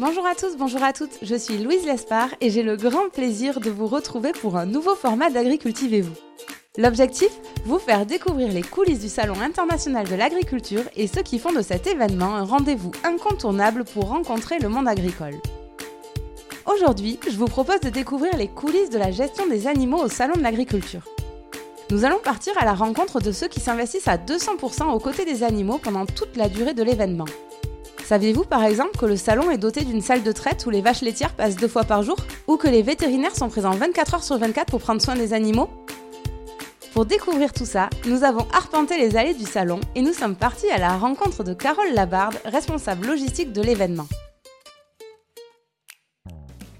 Bonjour à tous, bonjour à toutes, je suis Louise Lespard et j'ai le grand plaisir de vous retrouver pour un nouveau format d'Agricultivez-vous. L'objectif Vous faire découvrir les coulisses du Salon international de l'agriculture et ceux qui font de cet événement un rendez-vous incontournable pour rencontrer le monde agricole. Aujourd'hui, je vous propose de découvrir les coulisses de la gestion des animaux au Salon de l'agriculture. Nous allons partir à la rencontre de ceux qui s'investissent à 200% aux côtés des animaux pendant toute la durée de l'événement. Saviez-vous par exemple que le salon est doté d'une salle de traite où les vaches laitières passent deux fois par jour Ou que les vétérinaires sont présents 24 heures sur 24 pour prendre soin des animaux? Pour découvrir tout ça, nous avons arpenté les allées du salon et nous sommes partis à la rencontre de Carole Labarde, responsable logistique de l'événement.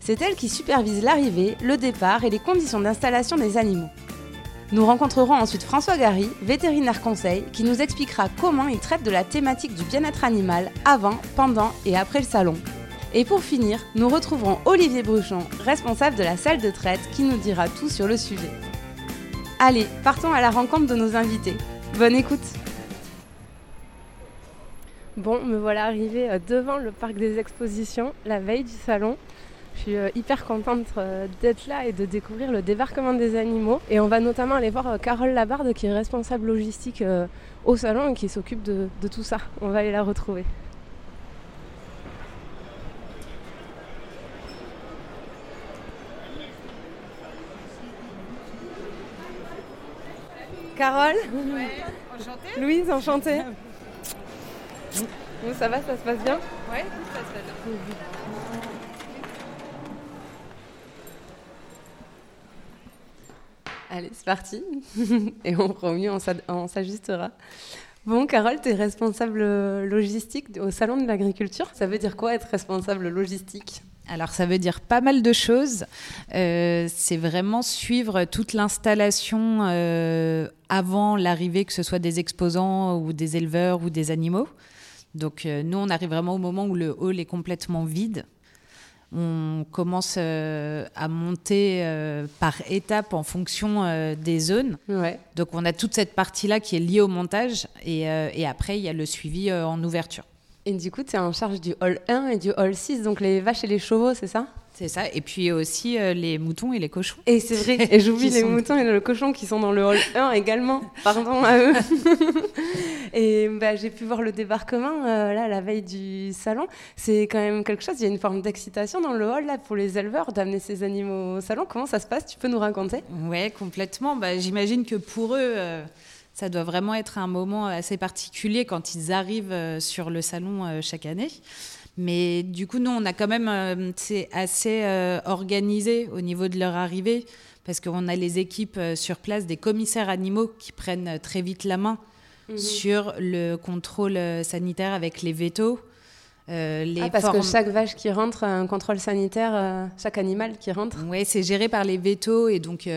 C'est elle qui supervise l'arrivée, le départ et les conditions d'installation des animaux. Nous rencontrerons ensuite François Gary, vétérinaire conseil, qui nous expliquera comment il traite de la thématique du bien-être animal avant, pendant et après le salon. Et pour finir, nous retrouverons Olivier Bruchon, responsable de la salle de traite, qui nous dira tout sur le sujet. Allez, partons à la rencontre de nos invités. Bonne écoute Bon, me voilà arrivée euh, devant le parc des expositions, la veille du salon. Je suis euh, hyper contente euh, d'être là et de découvrir le débarquement des animaux. Et on va notamment aller voir euh, Carole Labarde qui est responsable logistique au salon et qui s'occupe de, tout ça. On va aller la retrouver. Carole? Enchantée. Louise, enchantée. ça va, ça se passe bien? Oui, ça se passe bien. Allez, c'est parti. Et on mieux, on s'ajustera. Bon, Carole, tu es responsable logistique au Salon de l'Agriculture. Ça veut dire quoi être responsable logistique? Alors ça veut dire pas mal de choses. Euh, c'est vraiment suivre toute l'installation euh, avant l'arrivée, que ce soit des exposants ou des éleveurs ou des animaux. Donc euh, nous, on arrive vraiment au moment où le hall est complètement vide on commence euh, à monter euh, par étapes en fonction euh, des zones. Donc on a toute cette partie-là qui est liée au montage et, et après il y a le suivi en ouverture. Et du coup, tu es en charge du hall 1 et du hall 6, donc les vaches et les chevaux, c'est ça? C'est ça. Et puis aussi euh, les moutons et les cochons. Et c'est vrai. Et j'oublie les moutons et les cochons qui sont dans le hall 1 également. Pardon à eux. et bah, j'ai pu voir le débarquement euh, là la veille du salon. C'est quand même quelque chose. Il y a une forme d'excitation dans le hall là pour les éleveurs d'amener ces animaux au salon. Comment ça se passe? Tu peux nous raconter? Ouais, complètement. Bah, j'imagine que pour eux. Euh, ça doit vraiment être un moment assez particulier quand ils arrivent sur le salon chaque année. Mais du coup, nous, on a quand même, euh, c'est assez euh, organisé au niveau de leur arrivée, parce qu'on a les équipes euh, sur place, des commissaires animaux qui prennent très vite la main mhm. sur le contrôle sanitaire avec les vétos. Les ah, parce que chaque vache qui rentre a un contrôle sanitaire, chaque animal qui rentre Oui, c'est géré par les vétos et donc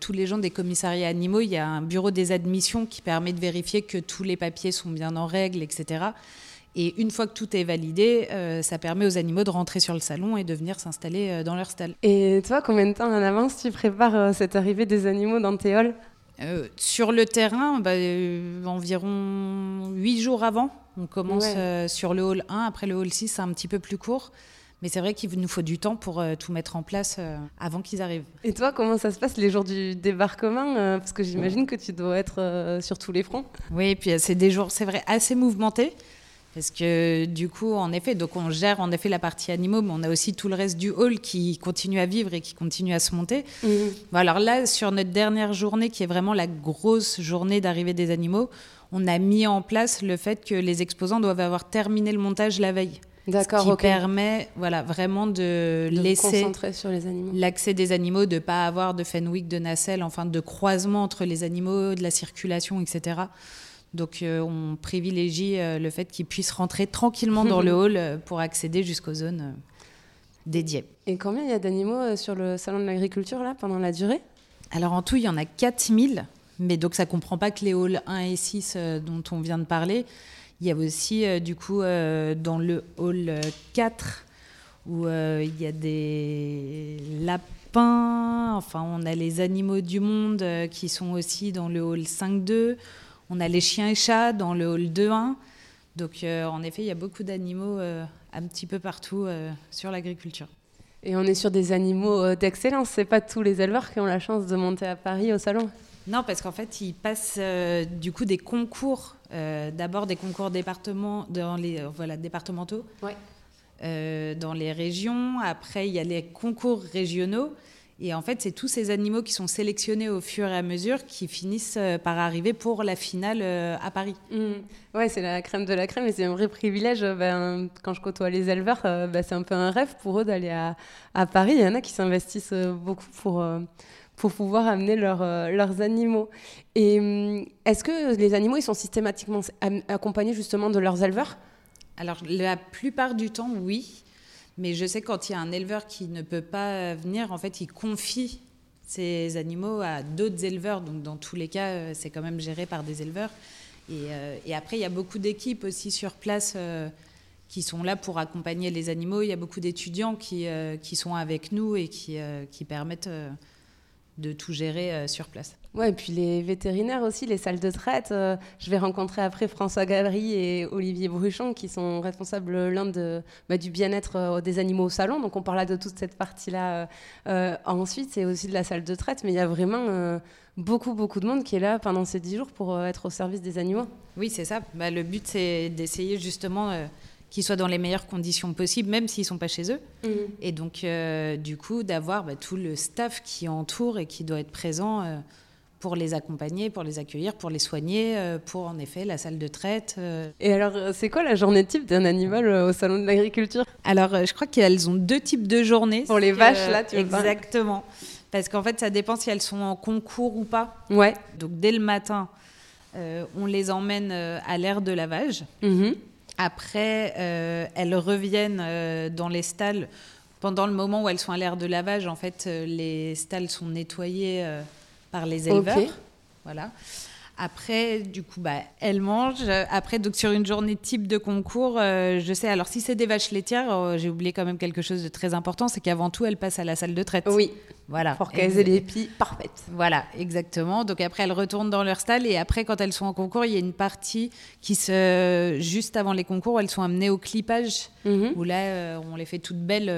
tous les gens des commissariats animaux, il y a un bureau des admissions qui permet de vérifier que tous les papiers sont bien en règle, etc. Et une fois que tout est validé, euh, ça permet aux animaux de rentrer sur le salon et de venir s'installer euh, dans leur stall. Et toi, combien de temps en avance tu prépares euh, cette arrivée des animaux dans tes halls? Sur le terrain, bah, environ 8 jours avant. On commence sur le hall 1, après le hall 6, c'est un petit peu plus court. Mais c'est vrai qu'il nous faut du temps pour tout mettre en place avant qu'ils arrivent. Et toi, comment ça se passe les jours du débarquement Parce que j'imagine que tu dois être sur tous les fronts. Oui, et puis c'est des jours, c'est vrai, assez mouvementés. Parce que du coup, en effet, donc on gère en effet la partie animaux, mais on a aussi tout le reste du hall qui continue à vivre et qui continue à se monter. Mhm. alors là, sur notre dernière journée, qui est vraiment la grosse journée d'arrivée des animaux, on a mis en place le fait que les exposants doivent avoir terminé le montage la veille. D'accord. Ce qui permet, voilà, vraiment de, de laisser l'accès des animaux, de pas avoir de Fenwick, de nacelle, enfin de croisement entre les animaux, de la circulation, etc. Donc euh, on privilégie euh, le fait qu'ils puissent rentrer tranquillement dans le hall euh, pour accéder jusqu'aux zones dédiées. Et combien il y a d'animaux sur le salon de l'agriculture là pendant la durée? Alors en tout, il y en a 4000, mais donc ça comprend pas que les halls 1 et 6 dont on vient de parler. Il y a aussi du coup dans le hall 4 où il y a des lapins, enfin on a les animaux du monde qui sont aussi dans le hall 5-2. On a les chiens et chats dans le hall 2-1. Donc, en effet, il y a beaucoup d'animaux un petit peu partout sur l'agriculture. Et on est sur des animaux d'excellence. C'est pas tous les éleveurs qui ont la chance de monter à Paris au salon. Non, parce qu'en fait, ils passent du coup des concours. D'abord des concours départements, dans les, voilà, départementaux. Ouais. Euh, dans les régions. Après, il y a les concours régionaux. Et en fait, c'est tous ces animaux qui sont sélectionnés au fur et à mesure qui finissent euh, par arriver pour la finale euh, à Paris. Mmh. Ouais, c'est la crème de la crème et c'est un vrai privilège. Ben, quand je côtoie les éleveurs, ben, c'est un peu un rêve pour eux d'aller à, à, Paris. Il y en a qui s'investissent beaucoup pour, pour pouvoir amener leurs animaux. Et mmh, est-ce que les animaux ils sont systématiquement accompagnés justement de leurs éleveurs? Alors, la plupart du temps, oui. Mais je sais quand il y a un éleveur qui ne peut pas venir, en fait, il confie ses animaux à d'autres éleveurs. Donc, dans tous les cas, euh, c'est quand même géré par des éleveurs. Et, euh, après, il y a beaucoup d'équipes aussi sur place euh, qui sont là pour accompagner les animaux. Il y a beaucoup d'étudiants qui, sont avec nous et qui permettent de tout gérer sur place. Ouais, et puis les vétérinaires aussi, les salles de traite. Euh, je vais rencontrer après François Gabry et Olivier Bruchon, qui sont responsables l'un de, bah, du bien-être euh, des animaux au salon. Donc on parlera de toute cette partie-là euh, ensuite. C'est aussi de la salle de traite, mais il y a vraiment beaucoup, beaucoup de monde qui est là pendant ces dix jours pour être au service des animaux. Oui, c'est ça. Bah, le but, c'est d'essayer justement qu'ils soient dans les meilleures conditions possibles, même s'ils ne sont pas chez eux. Mmh. Et donc, du coup, d'avoir bah, tout le staff qui entoure et qui doit être présent pour les accompagner, pour les accueillir, pour les soigner, euh, pour en effet la salle de traite. Euh. Et alors, euh, c'est quoi la journée type d'un animal au salon de l'agriculture? Alors, je crois qu'elles ont deux types de journées. Pour les vaches, là, tu Exactement. Parce qu'en fait, ça dépend si elles sont en concours ou pas. Ouais. Donc, dès le matin, on les emmène à l'air de lavage. Mhm. Après, elles reviennent dans les stalles. Pendant le moment où elles sont à l'air de lavage, en fait, les stalles sont nettoyées par les éleveurs. Voilà. Après, du coup, bah, elles mangent. Après, donc sur une journée type de concours, euh, je sais. Alors, si c'est des vaches laitières, euh, j'ai oublié quand même quelque chose de très important, c'est qu'avant tout, elles passent à la salle de traite. Oui. Voilà. Pour qu'elles aient les pieds parfaites. Voilà, exactement. Donc après, elles retournent dans leur stall et après, quand elles sont en concours, il y a une partie qui se, juste avant les concours, elles sont amenées au clippage, mhm. où là, euh, on les fait toutes belles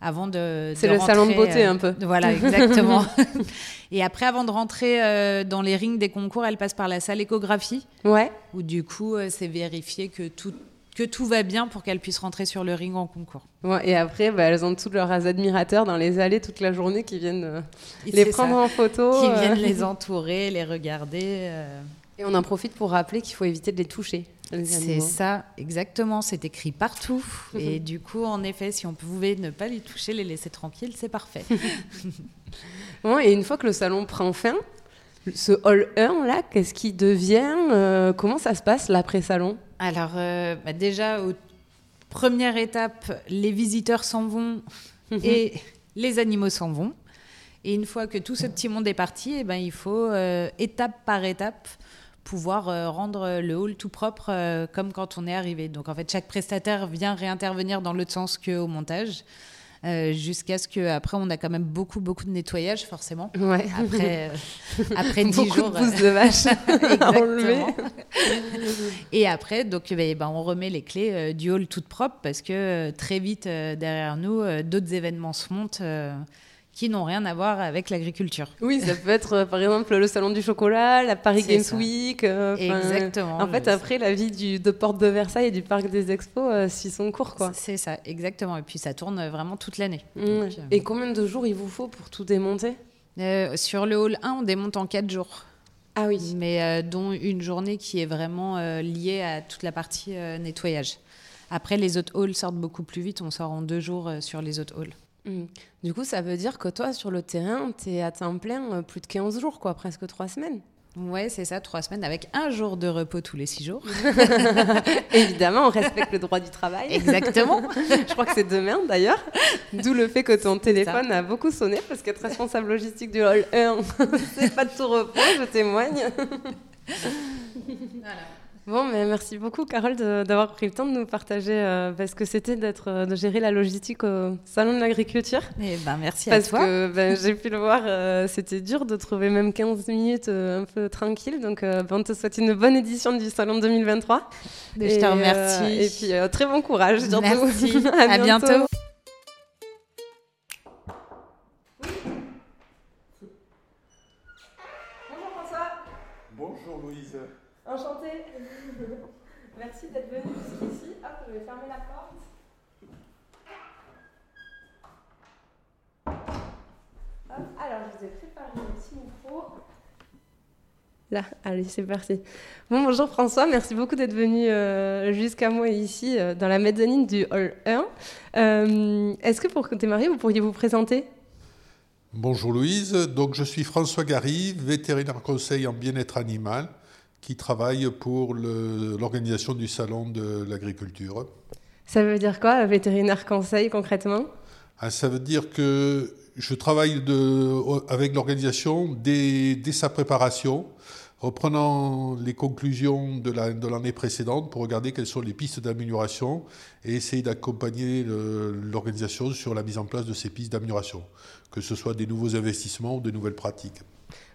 avant de. C'est le salon de beauté un peu. Voilà, exactement. Et après, avant de rentrer euh, dans les rings des concours, elle passe par la salle échographie. Ouais. Où du coup, euh, c'est vérifié que tout, que tout va bien pour qu'elles puissent rentrer sur le ring en concours. Ouais, et après, bah, elles ont tous leurs admirateurs dans les allées toute la journée qui viennent euh, les prendre en photo. Qui viennent les entourer, les regarder. Et on en profite pour rappeler qu'il faut éviter de les toucher. C'est ça, exactement. C'est écrit partout. et du coup, en effet, si on pouvait ne pas les toucher, les laisser tranquilles, c'est parfait. et une fois que le salon prend fin, ce hall 1 là, qu'est-ce qui devient euh, Comment ça se passe l'après-salon? Alors, euh, bah, déjà, première étape, les visiteurs s'en vont et les animaux s'en vont. Et une fois que tout ce petit monde est parti, eh ben, il faut, euh, étape par étape, pouvoir rendre le hall tout propre comme quand on est arrivé. Donc en fait, chaque prestataire vient réintervenir dans l'autre sens qu'au montage. Euh, jusqu'à ce que après on a quand même beaucoup beaucoup de nettoyage forcément. Ouais. Après euh, après 10 jours. de de vache. Exactement. Et après donc ben, on remet les clés euh, du hall toutes propres parce que très vite derrière nous d'autres événements se montent qui n'ont rien à voir avec l'agriculture. Oui, ça peut être euh, par exemple le salon du chocolat, la Paris Games Week. Euh, exactement. En fait, après, la vie du, de Porte de Versailles et du Parc des Expos euh, suit son cours. quoi. C'est ça, exactement. Et puis ça tourne vraiment toute l'année. Mmh. Et combien de jours il vous faut pour tout démonter? Sur le hall 1, on démonte en 4 jours. Ah oui. Mais dont une journée qui est vraiment liée à toute la partie nettoyage. Après, les autres halls sortent beaucoup plus vite. On sort en deux jours sur les autres halls. Mm. Du coup, ça veut dire que toi, sur le terrain, tu es à temps plein euh, plus de 15 jours, quoi, presque 3 semaines. Ouais, c'est ça, 3 semaines avec un jour de repos tous les 6 jours. Évidemment, on respecte le droit du travail. Exactement. Je crois que c'est demain d'ailleurs. D'où le fait que ton téléphone a beaucoup sonné parce qu'être responsable logistique du Hall 1, c'est pas de tout repos, je témoigne. voilà. Bon, mais merci beaucoup, Carole, d'avoir pris le temps de nous partager euh, ce que c'était d'être, euh, de gérer la logistique au Salon de l'Agriculture. Et eh ben, merci à toi. Parce que ben, j'ai pu le voir, euh, c'était dur de trouver même 15 minutes un peu tranquille. Donc, ben, on te souhaite une bonne édition du Salon 2023. Et, je te remercie. et puis, très bon courage. Merci. à, bientôt. Bonjour Enchantée. Merci d'être venu jusqu'ici. Hop, je vais fermer la porte. Alors, je vous ai préparé un petit micro. Là, allez, c'est parti. Bon, bonjour François, merci beaucoup d'être venu euh, jusqu'à moi ici, euh, dans la mezzanine du Hall 1. Euh, Est-ce que pour démarrer, vous pourriez vous présenter? Bonjour Louise, donc je suis François Gary, vétérinaire conseil en bien-être animal qui travaille pour l'organisation du salon de l'agriculture. Ça veut dire quoi, vétérinaire conseil concrètement? Ah, Ça veut dire que je travaille de, avec l'organisation dès, dès, sa préparation, reprenant les conclusions de l'année précédente pour regarder quelles sont les pistes d'amélioration et essayer d'accompagner l'organisation sur la mise en place de ces pistes d'amélioration, que ce soit des nouveaux investissements ou des nouvelles pratiques.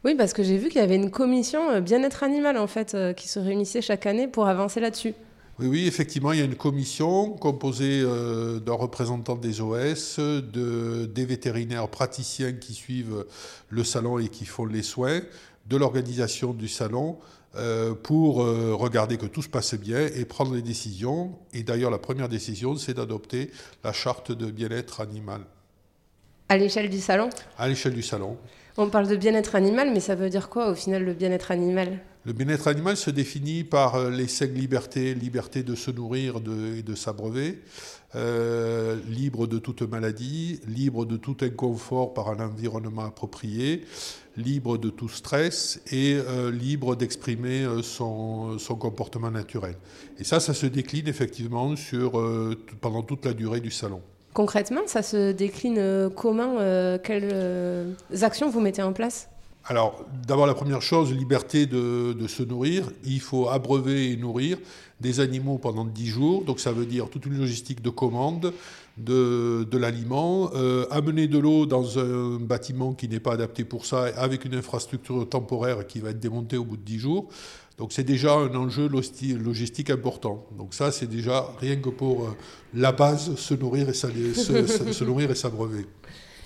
Oui, parce que j'ai vu qu'il y avait une commission euh, bien-être animal en fait euh, qui se réunissait chaque année pour avancer là-dessus. Oui, oui, effectivement, il y a une commission composée euh, d'un représentant des OS, de, des vétérinaires praticiens qui suivent le salon et qui font les soins, de l'organisation du salon, pour regarder que tout se passe bien et prendre les décisions. Et d'ailleurs, la première décision, c'est d'adopter la charte de bien-être animal. À l'échelle du salon? À l'échelle du salon. On parle de bien-être animal, mais ça veut dire quoi au final le bien-être animal? Le bien-être animal se définit par euh, les cinq libertés, liberté de se nourrir et de s'abreuver, euh, libre de toute maladie, libre de tout inconfort par un environnement approprié, libre de tout stress et euh, libre d'exprimer son, comportement naturel. Et ça, ça se décline effectivement sur, pendant toute la durée du salon. Concrètement, ça se décline euh, comment euh, Quelles euh, actions vous mettez en place? Alors, d'abord, la première chose, liberté de, se nourrir. Il faut abreuver et nourrir des animaux pendant 10 jours. Donc, ça veut dire toute une logistique de commande de, l'aliment. amener de l'eau dans un bâtiment qui n'est pas adapté pour ça, avec une infrastructure temporaire qui va être démontée au bout de 10 jours. Donc c'est déjà un enjeu logistique important. Donc ça, c'est déjà rien que pour euh, la base, se nourrir et se, nourrir et s'abreuver.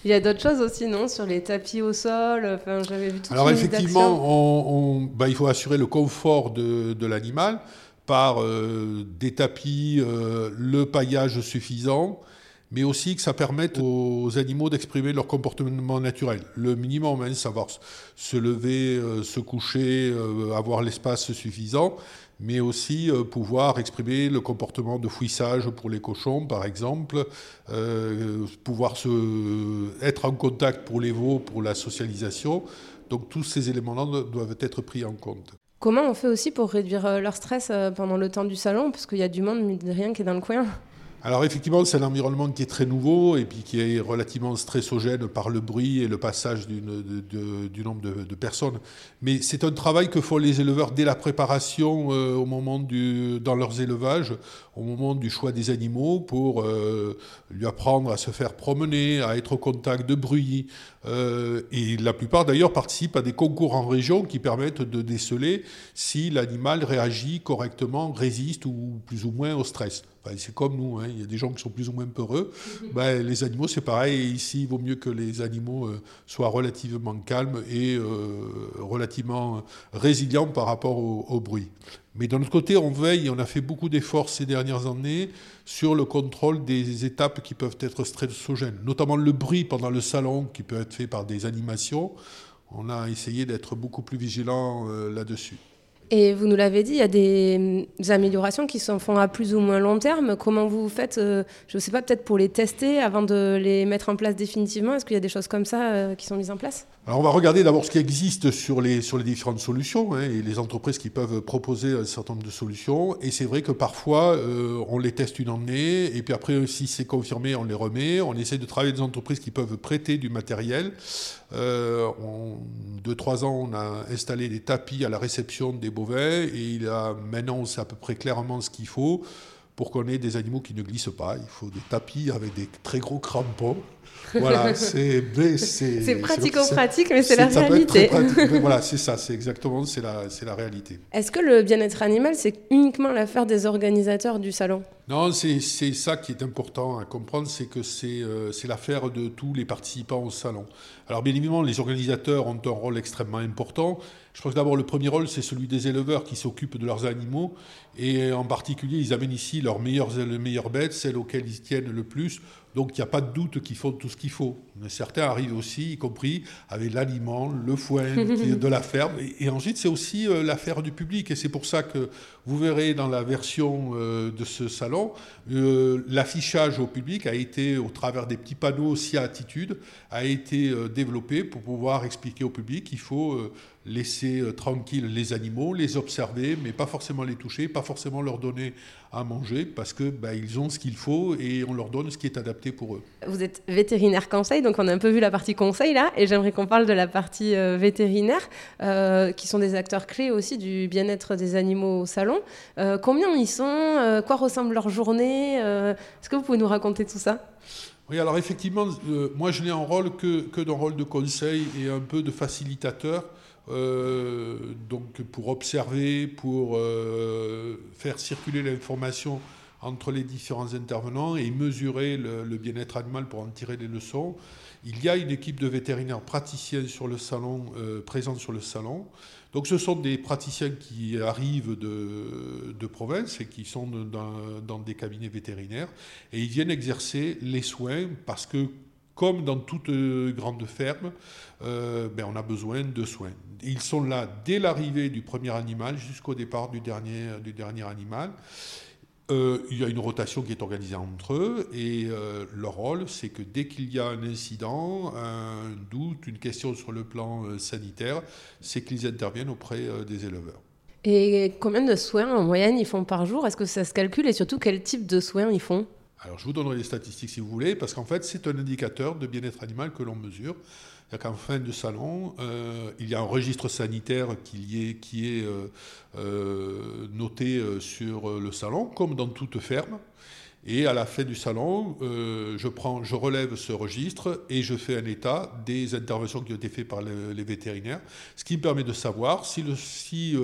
Il y a d'autres choses aussi, non Sur les tapis au sol, enfin, j'avais vu tout Alors effectivement, bah, il faut assurer le confort de, l'animal par euh, des tapis, euh, le paillage suffisant, mais aussi que ça permette aux animaux d'exprimer leur comportement naturel. Le minimum, hein, savoir se lever, euh, se coucher, euh, avoir l'espace suffisant, mais aussi euh, pouvoir exprimer le comportement de fouissage pour les cochons, par exemple, pouvoir se, être en contact pour les veaux, pour la socialisation. Donc tous ces éléments-là doivent être pris en compte. Comment on fait aussi pour réduire leur stress pendant le temps du salon? Parce qu'il y a du monde, mais rien qui est dans le coin. Alors effectivement, c'est un environnement qui est très nouveau et puis qui est relativement stressogène par le bruit et le passage du nombre de, personnes. Mais c'est un travail que font les éleveurs dès la préparation euh, au moment dans leurs élevages, au moment du choix des animaux pour euh, lui apprendre à se faire promener, à être au contact de bruit. Euh, et la plupart d'ailleurs participent à des concours en région qui permettent de déceler si l'animal réagit correctement, résiste ou plus ou moins au stress. C'est comme nous, hein. il y a des gens qui sont plus ou moins peureux. Ben, les animaux, c'est pareil. ici, il vaut mieux que les animaux euh, soient relativement calmes et relativement résilients par rapport au bruit. Mais d'un autre côté, on veille, on a fait beaucoup d'efforts ces dernières années sur le contrôle des étapes qui peuvent être stressogènes, notamment le bruit pendant le salon qui peut être fait par des animations. On a essayé d'être beaucoup plus vigilant euh, là-dessus. Et vous nous l'avez dit, il y a des, améliorations qui se font à plus ou moins long terme. Comment vous faites, euh, je ne sais pas, peut-être pour les tester avant de les mettre en place définitivement? Est-ce qu'il y a des choses comme ça euh, qui sont mises en place? Alors on va regarder d'abord ce qui existe sur les, sur différentes solutions hein, et les entreprises qui peuvent proposer un certain nombre de solutions. Et c'est vrai que parfois euh, on les teste une année et puis après si c'est confirmé on les remet. On essaie de travailler avec des entreprises qui peuvent prêter du matériel. Euh, en deux trois ans on a installé des tapis à la réception des bovins et il a maintenant on sait à peu près clairement ce qu'il faut pour qu'on ait des animaux qui ne glissent pas. Il faut des tapis avec des très gros crampons. Voilà, c'est pratico-pratique, mais c'est la réalité. voilà, c'est ça, c'est exactement, c'est la, la réalité. Est-ce que le bien-être animal, c'est uniquement l'affaire des organisateurs du salon? Non, c'est ça qui est important à comprendre, c'est que euh, c'est l'affaire de tous les participants au salon. Alors bien évidemment, les organisateurs ont un rôle extrêmement important. Je crois que d'abord le premier rôle, c'est celui des éleveurs qui s'occupent de leurs animaux, et en particulier, ils amènent ici leurs meilleures, les meilleures bêtes, celles auxquelles ils tiennent le plus donc il n'y a pas de doute qu'ils font tout ce qu'il faut. Mais certains arrivent aussi, y compris avec l'aliment, le foin de la ferme. Et, ensuite, c'est aussi euh, l'affaire du public. Et c'est pour ça que vous verrez dans la version euh, de ce salon, euh, l'affichage au public a été, au travers des petits panneaux aussi à attitude, a été développé pour pouvoir expliquer au public qu'il faut laisser tranquilles les animaux, les observer, mais pas forcément les toucher, pas forcément leur donner à manger, parce que bah, ils ont ce qu'il faut et on leur donne ce qui est adapté pour eux. Vous êtes vétérinaire conseil, donc on a un peu vu la partie conseil là, et j'aimerais qu'on parle de la partie euh, vétérinaire, euh, qui sont des acteurs clés aussi du bien-être des animaux au salon. Euh, combien ils sont Quoi ressemble leur journée Est-ce que vous pouvez nous raconter tout ça? Oui, alors effectivement, moi je n'ai un rôle que, d'un rôle de conseil et un peu de facilitateur. donc pour observer, pour faire circuler l'information entre les différents intervenants et mesurer le, bien-être animal pour en tirer des leçons. Il y a une équipe de vétérinaires praticiens sur le salon, euh, présents sur le salon. Donc ce sont des praticiens qui arrivent de, province et qui sont dans, des cabinets vétérinaires et ils viennent exercer les soins parce que comme dans toute grande ferme, euh, ben on a besoin de soins. Ils sont là dès l'arrivée du premier animal jusqu'au départ du dernier animal. Euh, il y a une rotation qui est organisée entre eux et euh, leur rôle, c'est que dès qu'il y a un incident, un doute, une question sur le plan euh, sanitaire, c'est qu'ils interviennent auprès des éleveurs. Et combien de soins en moyenne ils font par jour? Est-ce que ça se calcule? Et surtout quel type de soins ils font? Alors je vous donnerai les statistiques si vous voulez, parce qu'en fait c'est un indicateur de bien-être animal que l'on mesure. C'est-à-dire qu'en fin de salon, euh, il y a un registre sanitaire qui est, euh, euh, noté sur le salon, comme dans toute ferme. Et à la fin du salon, je, relève ce registre et je fais un état des interventions qui ont été faites par les, vétérinaires, ce qui me permet de savoir si,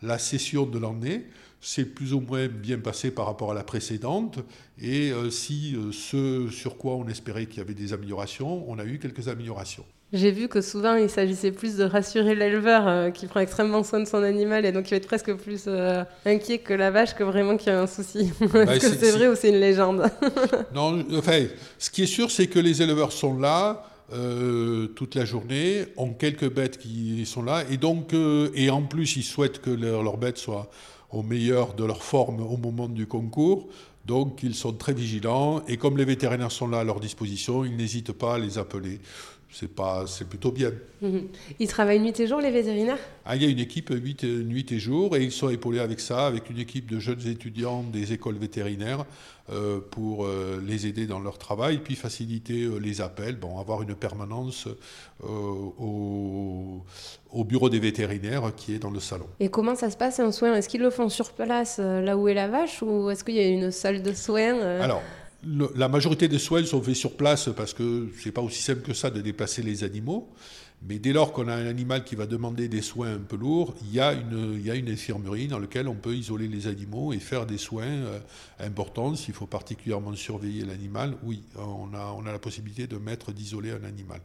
la session de l'année s'est plus ou moins bien passé par rapport à la précédente, et si ce sur quoi on espérait qu'il y avait des améliorations, on a eu quelques améliorations. J'ai vu que souvent il s'agissait plus de rassurer l'éleveur euh, qui prend extrêmement soin de son animal et donc il va être presque plus euh, inquiet que la vache que vraiment qu'il y a un souci. Bah, Est-ce que c'est vrai ou c'est une légende? Non, enfin, ce qui est sûr, c'est que les éleveurs sont là. Euh, toute la journée, ont quelques bêtes qui sont là, et donc, et en plus, ils souhaitent que leurs leur bêtes soient au meilleur de leur forme au moment du concours. Donc, ils sont très vigilants, et comme les vétérinaires sont là à leur disposition, ils n'hésitent pas à les appeler c'est pas, c'est plutôt bien. Mhm. Ils travaillent nuit et jour, les vétérinaires? Ah, Il y a une équipe 8, nuit et jour, et ils sont épaulés avec ça, avec une équipe de jeunes étudiants des écoles vétérinaires euh, pour euh, les aider dans leur travail, puis faciliter euh, les appels, bon, avoir une permanence au, au, bureau des vétérinaires qui est dans le salon. Et comment ça se passe un soin? Est-ce qu'ils le font sur place, là où est la vache, ou est-ce qu'il y a une salle de soins Alors, la majorité des soins sont faits sur place parce que c'est pas aussi simple que ça de déplacer les animaux. Mais dès lors qu'on a un animal qui va demander des soins un peu lourds, il y a une, il y a une infirmerie dans laquelle on peut isoler les animaux et faire des soins euh, importants. S'il faut particulièrement surveiller l'animal, oui, on a, on a la possibilité de mettre, d'isoler un animal.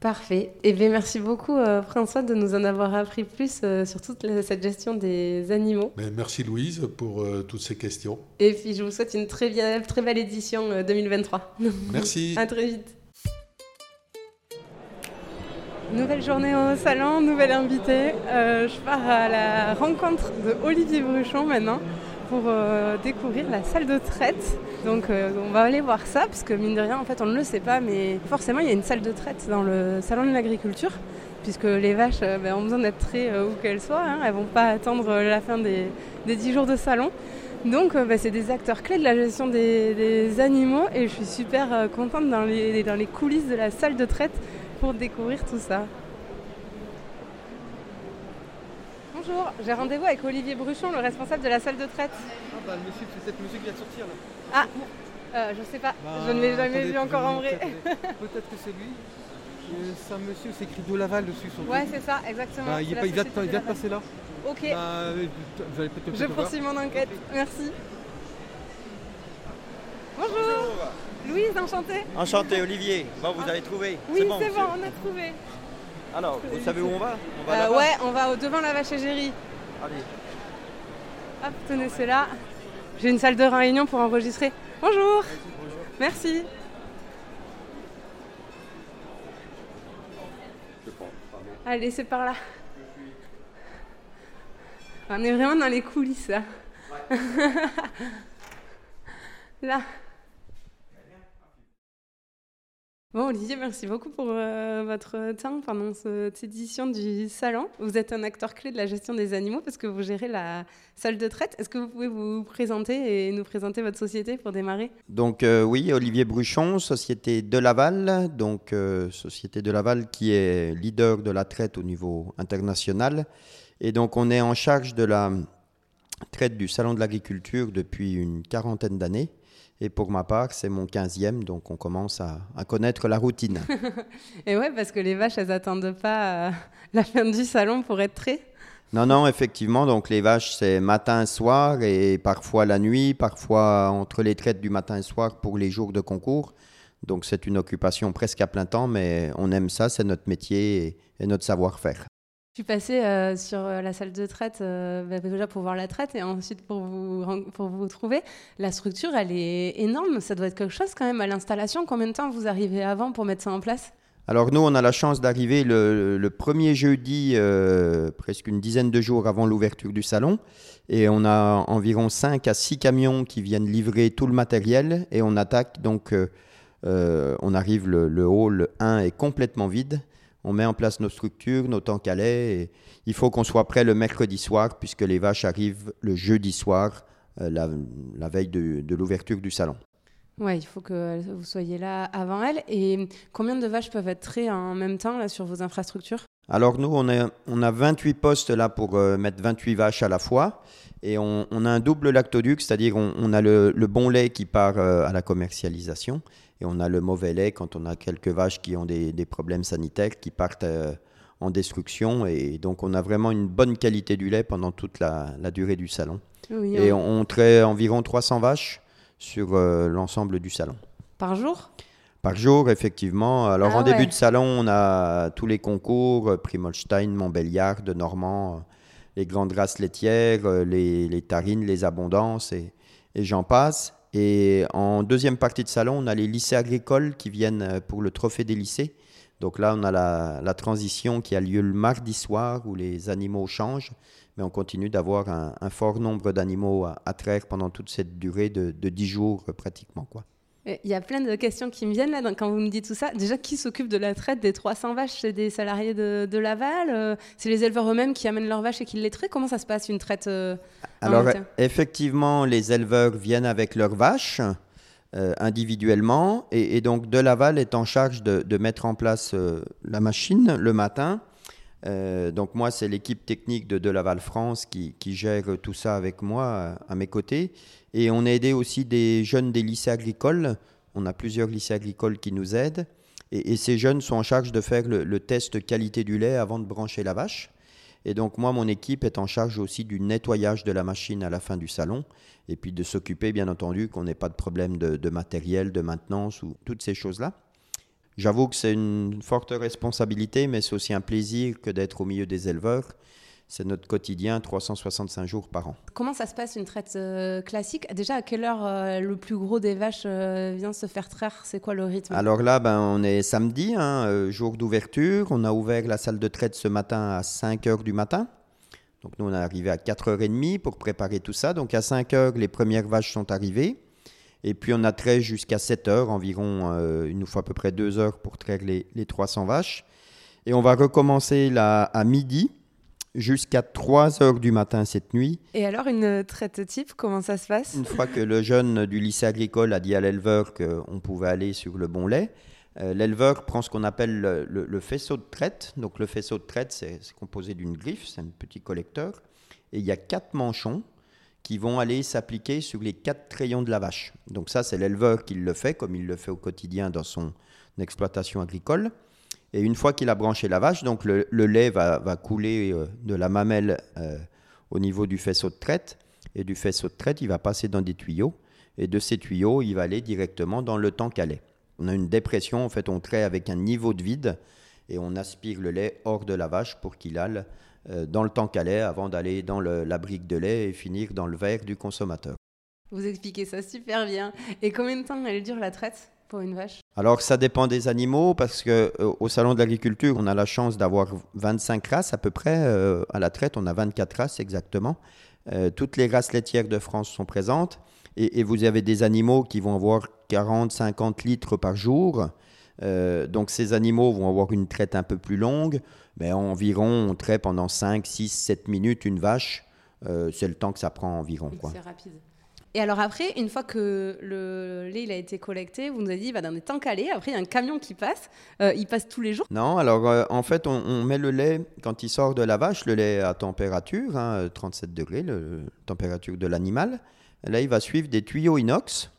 Parfait. Eh bien, merci beaucoup, euh, François, de nous en avoir appris plus euh, sur toute cette gestion des animaux. Merci, Louise, pour euh, toutes ces questions. Et puis, je vous souhaite une très, bien, très belle édition 2023. Merci. à très vite. Nouvelle journée au salon, nouvelle invitée. je pars à la rencontre de Olivier Bruchon maintenant pour euh, découvrir la salle de traite. Donc on va aller voir ça, parce que mine de rien, en fait, on ne le sait pas, mais forcément, il y a une salle de traite dans le salon de l'agriculture, puisque les vaches ben, ont besoin d'être traitées où qu'elles soient. Hein. elles ne vont pas attendre la fin des, des 10 jours de salon. Donc ben, c'est des acteurs clés de la gestion des, animaux et je suis super contente dans les coulisses de la salle de traite pour découvrir tout ça. Bonjour, j'ai rendez-vous avec Olivier Bruchon, le responsable de la salle de traite. Ah bah le monsieur, c'est cette musique qui vient de sortir là. Ah, euh, je sais pas, bah, je ne l'ai jamais vu encore en vrai. Peut-être que c'est lui. C'est un monsieur, c'est écrit de Laval dessus. Son ouais, c'est ça, exactement. Bah, il, vient de, passer là. Ok. Bah, je poursuis mon enquête. Merci. Bonjour. Louise, enchantée. Enchanté, Olivier. Bon, vous avez trouvé Oui, c'est bon, on a trouvé. Alors, vous savez où on va, on va euh, Ouais, on va au devant la vache égérie. Allez. Hop, tenez cela. J'ai une salle de réunion pour enregistrer. Bonjour. Merci. Allez, c'est par là. On est vraiment dans les coulisses là. là. Bon, Olivier, merci beaucoup pour euh, votre temps pendant cette édition du salon. Vous êtes un acteur clé de la gestion des animaux parce que vous gérez la salle de traite. Est-ce que vous pouvez vous présenter et nous présenter votre société pour démarrer? Donc euh, oui, Olivier Bruchon, société de Laval, donc euh, société de Laval qui est leader de la traite au niveau international. Et donc on est en charge de la traite du salon de l'agriculture depuis une quarantaine d'années. Et pour ma part, c'est mon 15e, donc on commence à, connaître la routine. et ouais, parce que les vaches, elles n'attendent pas euh, la fin du salon pour être traitées Non, non, effectivement. Donc les vaches, c'est matin, soir et parfois la nuit, parfois entre les traites du matin et soir pour les jours de concours. Donc c'est une occupation presque à plein temps, mais on aime ça, c'est notre métier et notre savoir-faire. Je suis passée euh, sur euh, la salle de traite euh, bah, déjà pour voir la traite et ensuite pour vous, pour vous trouver. La structure, elle est énorme. Ça doit être quelque chose quand même à l'installation. Combien de temps vous arrivez avant pour mettre ça en place? Alors nous, on a la chance d'arriver le, premier jeudi, presque une dizaine de jours avant l'ouverture du salon. Et on a environ 5 à 6 camions qui viennent livrer tout le matériel. Et on attaque, donc on arrive, le, le hall 1 est complètement vide on met en place nos structures, nos temps calais. Et il faut qu'on soit prêt le mercredi soir, puisque les vaches arrivent le jeudi soir, euh, la, veille de, l'ouverture du salon. Oui, il faut que vous soyez là avant elle. Et combien de vaches peuvent être traitées en même temps là, sur vos infrastructures? Alors nous, on, a, on a 28 postes là pour euh, mettre 28 vaches à la fois. Et on, a un double lactoduc, c'est-à-dire on, a le, bon lait qui part euh, à la commercialisation et on a le mauvais lait quand on a quelques vaches qui ont des, problèmes sanitaires qui partent euh, en destruction. Et donc, on a vraiment une bonne qualité du lait pendant toute la, durée du salon. et on, traite environ 300 vaches sur euh, l'ensemble du salon. Par jour? Par jour, effectivement. Alors, ah en début de salon, on a tous les concours, euh, Primolstein, Montbéliard, de Normand, les grandes races laitières, les, tarines, les abondances, et j'en passe. Et en deuxième partie de salon, on a les lycées agricoles qui viennent euh, pour le trophée des lycées. Donc là, on a la, transition qui a lieu le mardi soir où les animaux changent, mais on continue d'avoir un, fort nombre d'animaux à, traire pendant toute cette durée de, de 10 jours euh, pratiquement. Quoi. Il y a plein de questions qui me viennent là quand vous me dites tout ça. Déjà, qui s'occupe de la traite des 300 vaches C'est des salariés de, Laval euh, C'est les éleveurs eux-mêmes qui amènent leurs vaches et qui les traitent? Comment ça se passe une traite euh, Alors, effectivement, les éleveurs viennent avec leurs vaches euh, individuellement et, donc de Laval est en charge de, mettre en place la machine le matin. Donc moi, c'est l'équipe technique de De Laval France qui, gère tout ça avec moi à mes côtés. Et on a aidé aussi des jeunes des lycées agricoles. On a plusieurs lycées agricoles qui nous aident. Et, ces jeunes sont en charge de faire le, test qualité du lait avant de brancher la vache. Et donc moi, mon équipe est en charge aussi du nettoyage de la machine à la fin du salon. Et puis de s'occuper, bien entendu, qu'on n'ait pas de problème de matériel, de maintenance ou toutes ces choses-là. J'avoue que c'est une forte responsabilité, mais c'est aussi un plaisir que d'être au milieu des éleveurs c'est notre quotidien 365 jours par an. Comment ça se passe une traite euh, classique? Déjà, à quelle heure euh, le plus gros des vaches euh, vient se faire traire? C'est quoi le rythme? Alors là, ben, on est samedi, hein, jour d'ouverture. On a ouvert la salle de traite ce matin à 5 heures du matin. Donc nous, on est arrivé à 4h30 pour préparer tout ça. Donc à 5h, les premières vaches sont arrivées. Et puis on a trait jusqu'à 7h, environ, euh, il nous faut à peu près 2 heures pour traire les, les 300 vaches. Et on va recommencer là à midi jusqu'à 3 heures du matin cette nuit. Et alors, une traite type, comment ça se passe? Une fois que le jeune du lycée agricole a dit à l'éleveur qu'on pouvait aller sur le bon lait, euh, l'éleveur prend ce qu'on appelle le, le- le faisceau de traite. Donc le faisceau de traite, c'est c'est composé d'une griffe, c'est un petit collecteur. Et il y a quatre manchons qui vont aller s'appliquer sur les quatre rayons de la vache. Donc ça, c'est l'éleveur qui le fait, comme il le fait au quotidien dans son exploitation agricole. Et une fois qu'il a branché la vache, donc le, lait va, couler euh, de la mamelle euh, au niveau du faisceau de traite. Et du faisceau de traite, il va passer dans des tuyaux. Et de ces tuyaux, il va aller directement dans le tank à lait. On a une dépression, en fait, on traite avec un niveau de vide et on aspire le lait hors de la vache pour qu'il aille dans le tank à lait avant d'aller dans le- la brique de lait et finir dans le verre du consommateur. Vous expliquez ça super bien. Et combien de temps elle dure la traite pour une vache? Alors ça dépend des animaux parce que euh, au salon de l'agriculture, on a la chance d'avoir 25 races à peu près euh, à la traite, on a 24 races exactement. Euh, toutes les races laitières de France sont présentes et, et vous avez des animaux qui vont avoir 40 50 litres par jour. Euh, donc ces animaux vont avoir une traite un peu plus longue, mais environ on traite pendant 5 6 7 minutes une vache. Euh, c'est le temps que ça prend environ quoi. C'est rapide. Et alors après, une fois que le lait il a été collecté, vous nous avez dit il va dans des tanks à lait. Après, il y a un camion qui passe. Euh, il passe tous les jours. Non, alors euh, en fait, on, on met le lait, quand il sort de la vache, le lait à température, hein, euh, 37 degrés, le, le- température de l'animal. Là, il va suivre des tuyaux inox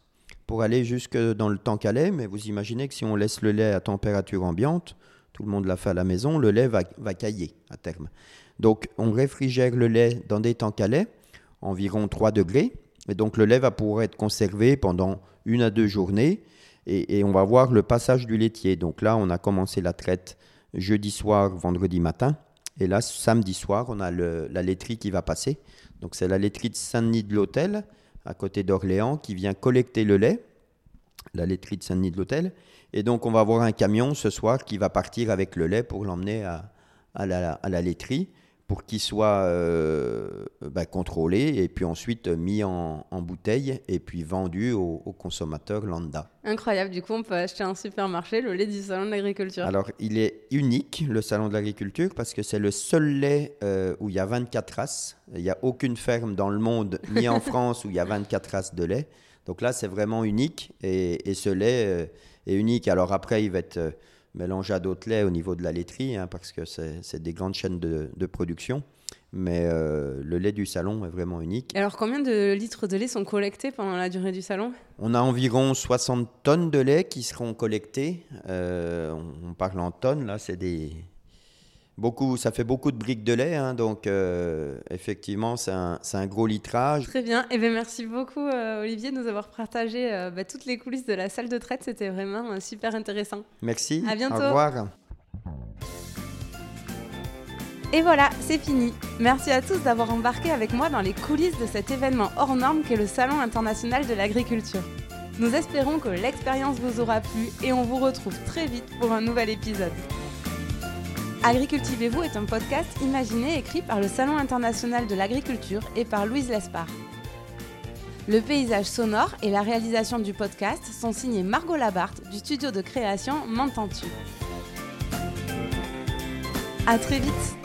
pour aller jusque dans le à lait. Mais vous imaginez que si on laisse le lait à température ambiante, tout le monde l'a fait à la maison, le lait va, va cailler à terme. Donc, on réfrigère le lait dans des à lait, environ 3 degrés. Et donc, le lait va pouvoir être conservé pendant une à deux journées. Et, et on va voir le passage du laitier. Donc là, on a commencé la traite jeudi soir, vendredi matin. Et là, samedi soir, on a le- la laiterie qui va passer. Donc c'est la laiterie de Saint-Denis de l'Hôtel, à côté d'Orléans, qui vient collecter le lait. La laiterie de Saint-Denis de l'Hôtel. Et donc, on va avoir un camion ce soir qui va partir avec le lait pour l'emmener à, à la, à la laiterie pour qu'il soit euh, bah, contrôlé et puis ensuite mis en, en bouteille et puis vendu aux, aux consommateurs lambda. Incroyable. Du coup, on peut acheter en supermarché le lait du salon de l'agriculture. Alors, il est unique, le salon de l'agriculture, parce que c'est le seul lait euh, où il y a 24 races. Il n'y a aucune ferme dans le monde, ni en France, où il y a 24 races de lait. Donc là, c'est vraiment unique. Et, et ce lait euh, est unique. Alors après, il va être mélangé à d'autres laits au niveau de la laiterie, hein, parce que c'est des grandes chaînes de, de production. Mais euh, le lait du salon est vraiment unique. Alors, combien de litres de lait sont collectés pendant la durée du salon? On a environ 60 tonnes de lait qui seront collectées. Euh, on, on parle en tonnes, là, c'est des. Beaucoup, ça fait beaucoup de briques de lait, hein, donc euh, effectivement, c'est un, gros litrage. Très bien. Et bien, merci beaucoup, euh, Olivier, de nous avoir partagé euh, bah, toutes les coulisses de la salle de traite. C'était vraiment super intéressant. Merci. À bientôt. Au revoir. Et voilà, c'est fini. Merci à tous d'avoir embarqué avec moi dans les coulisses de cet événement hors norme qu'est le Salon international de l'agriculture. Nous espérons que l'expérience vous aura plu et on vous retrouve très vite pour un nouvel épisode. Agricultivez-vous est un podcast imaginé et écrit par le Salon international de l'agriculture et par Louise Lespard. Le paysage sonore et la réalisation du podcast sont signés Margot Labarthe du studio de création M'entends-tu. À très vite